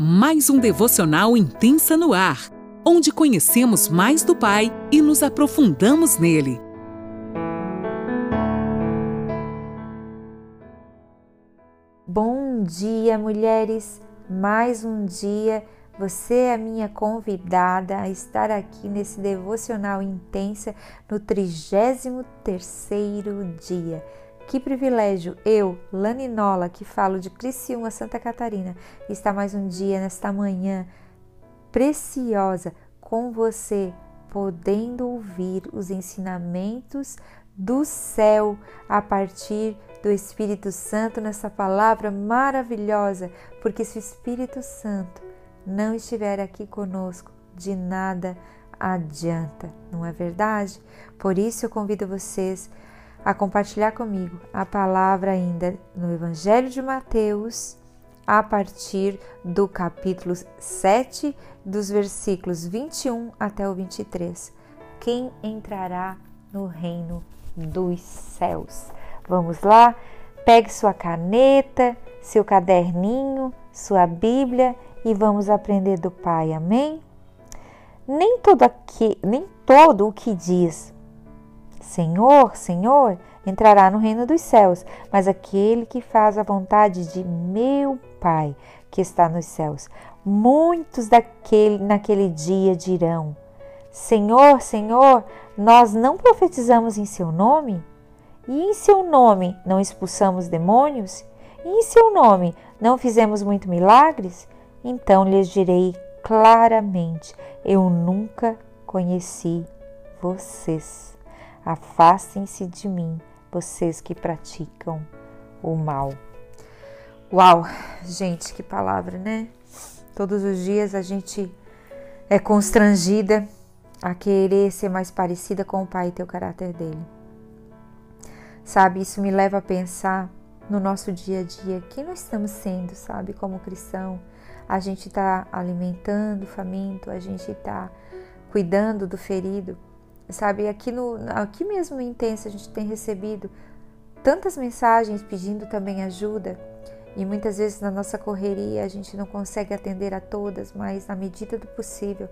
mais um devocional intensa no ar, onde conhecemos mais do Pai e nos aprofundamos nele. Bom dia, mulheres! Mais um dia, você é a minha convidada a estar aqui nesse devocional intensa no 33 terceiro dia. Que privilégio eu, Laninola, que falo de Criciúma, Santa Catarina, estar mais um dia nesta manhã preciosa com você, podendo ouvir os ensinamentos do céu a partir do Espírito Santo nessa palavra maravilhosa, porque se o Espírito Santo não estiver aqui conosco, de nada adianta, não é verdade? Por isso eu convido vocês a compartilhar comigo a palavra ainda no Evangelho de Mateus, a partir do capítulo 7, dos versículos 21 até o 23. Quem entrará no reino dos céus? Vamos lá? Pegue sua caneta, seu caderninho, sua Bíblia e vamos aprender do Pai. Amém? Nem todo, aqui, nem todo o que diz Senhor, Senhor, entrará no reino dos céus, mas aquele que faz a vontade de meu Pai que está nos céus. Muitos daquele naquele dia dirão: Senhor, Senhor, nós não profetizamos em seu nome? E em seu nome não expulsamos demônios? E em seu nome não fizemos muitos milagres? Então lhes direi claramente: Eu nunca conheci vocês. Afastem-se de mim, vocês que praticam o mal. Uau, gente, que palavra, né? Todos os dias a gente é constrangida a querer ser mais parecida com o Pai e ter o caráter dele. Sabe, isso me leva a pensar no nosso dia a dia, quem nós estamos sendo, sabe, como cristão. A gente está alimentando o faminto, a gente está cuidando do ferido, sabe? Aqui, no, aqui mesmo no Intensa a gente tem recebido tantas mensagens pedindo também ajuda e muitas vezes na nossa correria a gente não consegue atender a todas, mas na medida do possível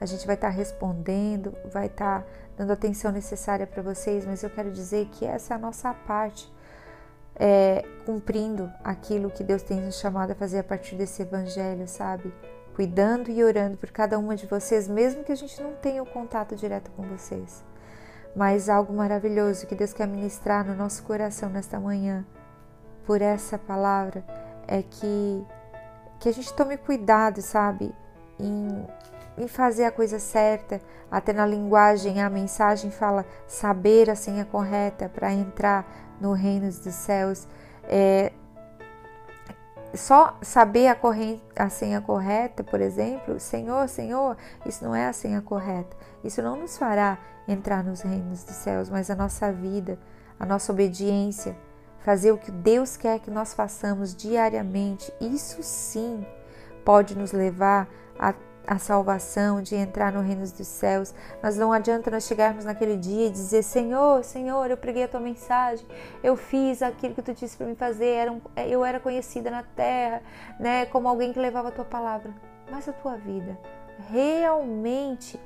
a gente vai estar respondendo, vai estar dando atenção necessária para vocês, mas eu quero dizer que essa é a nossa parte, é, cumprindo aquilo que Deus tem nos chamado a fazer a partir desse evangelho, sabe? Cuidando e orando por cada uma de vocês, mesmo que a gente não tenha o contato direto com vocês. Mas algo maravilhoso que Deus quer ministrar no nosso coração nesta manhã, por essa palavra, é que, que a gente tome cuidado, sabe, em, em fazer a coisa certa. Até na linguagem, a mensagem fala saber a senha correta para entrar no reino dos céus. É, só saber a, corrente, a senha correta, por exemplo, Senhor, Senhor, isso não é a senha correta. Isso não nos fará entrar nos reinos dos céus, mas a nossa vida, a nossa obediência, fazer o que Deus quer que nós façamos diariamente, isso sim pode nos levar a a salvação, de entrar no reino dos céus. Mas não adianta nós chegarmos naquele dia e dizer: Senhor, Senhor, eu preguei a tua mensagem, eu fiz aquilo que tu disse para mim fazer, era um, eu era conhecida na terra, né, como alguém que levava a tua palavra. Mas a tua vida realmente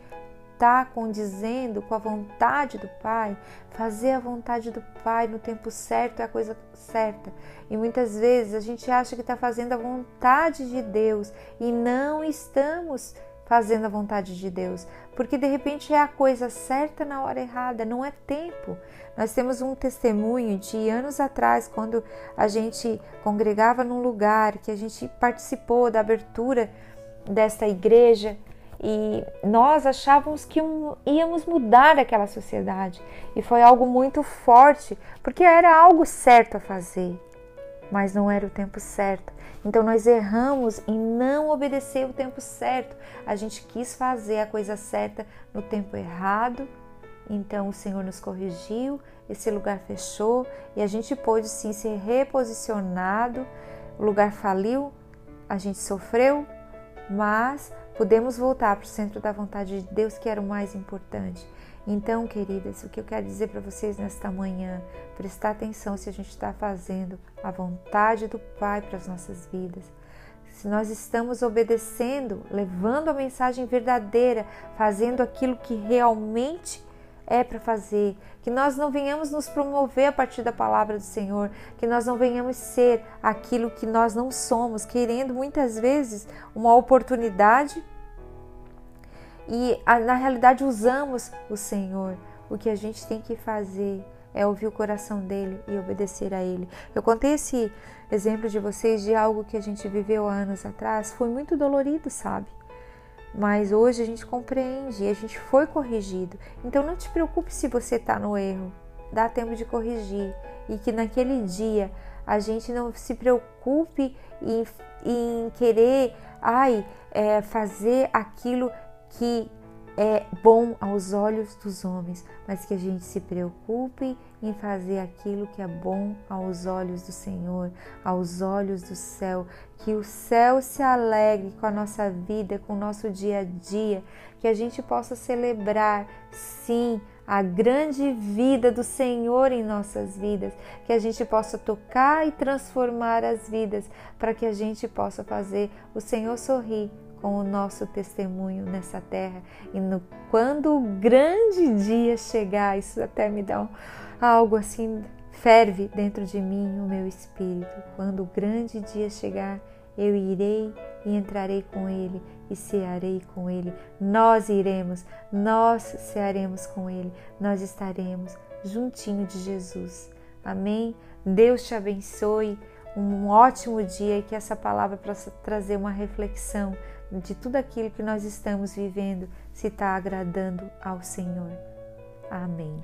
está condizendo com a vontade do Pai, fazer a vontade do Pai no tempo certo é a coisa certa. E muitas vezes a gente acha que está fazendo a vontade de Deus e não estamos fazendo a vontade de Deus, porque de repente é a coisa certa na hora errada, não é tempo. Nós temos um testemunho de anos atrás, quando a gente congregava num lugar, que a gente participou da abertura desta igreja e nós achávamos que íamos mudar aquela sociedade e foi algo muito forte porque era algo certo a fazer, mas não era o tempo certo. Então nós erramos em não obedecer o tempo certo. A gente quis fazer a coisa certa no tempo errado. Então o Senhor nos corrigiu, esse lugar fechou e a gente pôde sim ser reposicionado. O lugar faliu, a gente sofreu, mas podemos voltar para o centro da vontade de Deus, que era o mais importante. Então, queridas, o que eu quero dizer para vocês nesta manhã, prestar atenção se a gente está fazendo a vontade do Pai para as nossas vidas. se nós estamos obedecendo, levando a mensagem verdadeira, fazendo aquilo que realmente é para fazer, que nós não venhamos nos promover a partir da palavra do Senhor, que nós não venhamos ser aquilo que nós não somos, querendo muitas vezes uma oportunidade e na realidade usamos o Senhor. O que a gente tem que fazer é ouvir o coração dele e obedecer a ele. Eu contei esse exemplo de vocês de algo que a gente viveu há anos atrás, foi muito dolorido, sabe? Mas hoje a gente compreende, a gente foi corrigido. Então não te preocupe se você está no erro, dá tempo de corrigir. E que naquele dia a gente não se preocupe em, em querer, ai, é, fazer aquilo que é bom aos olhos dos homens, mas que a gente se preocupe em fazer aquilo que é bom aos olhos do Senhor, aos olhos do céu, que o céu se alegre com a nossa vida, com o nosso dia a dia, que a gente possa celebrar, sim, a grande vida do Senhor em nossas vidas, que a gente possa tocar e transformar as vidas, para que a gente possa fazer o Senhor sorrir com o nosso testemunho nessa terra. E no, quando o grande dia chegar, isso até me dá um, algo assim, ferve dentro de mim o meu espírito. Quando o grande dia chegar, eu irei e entrarei com ele e cearei com ele. Nós iremos, nós cearemos com ele, nós estaremos juntinho de Jesus. Amém? Deus te abençoe. Um ótimo dia e que essa palavra possa trazer uma reflexão de tudo aquilo que nós estamos vivendo se está agradando ao Senhor. Amém.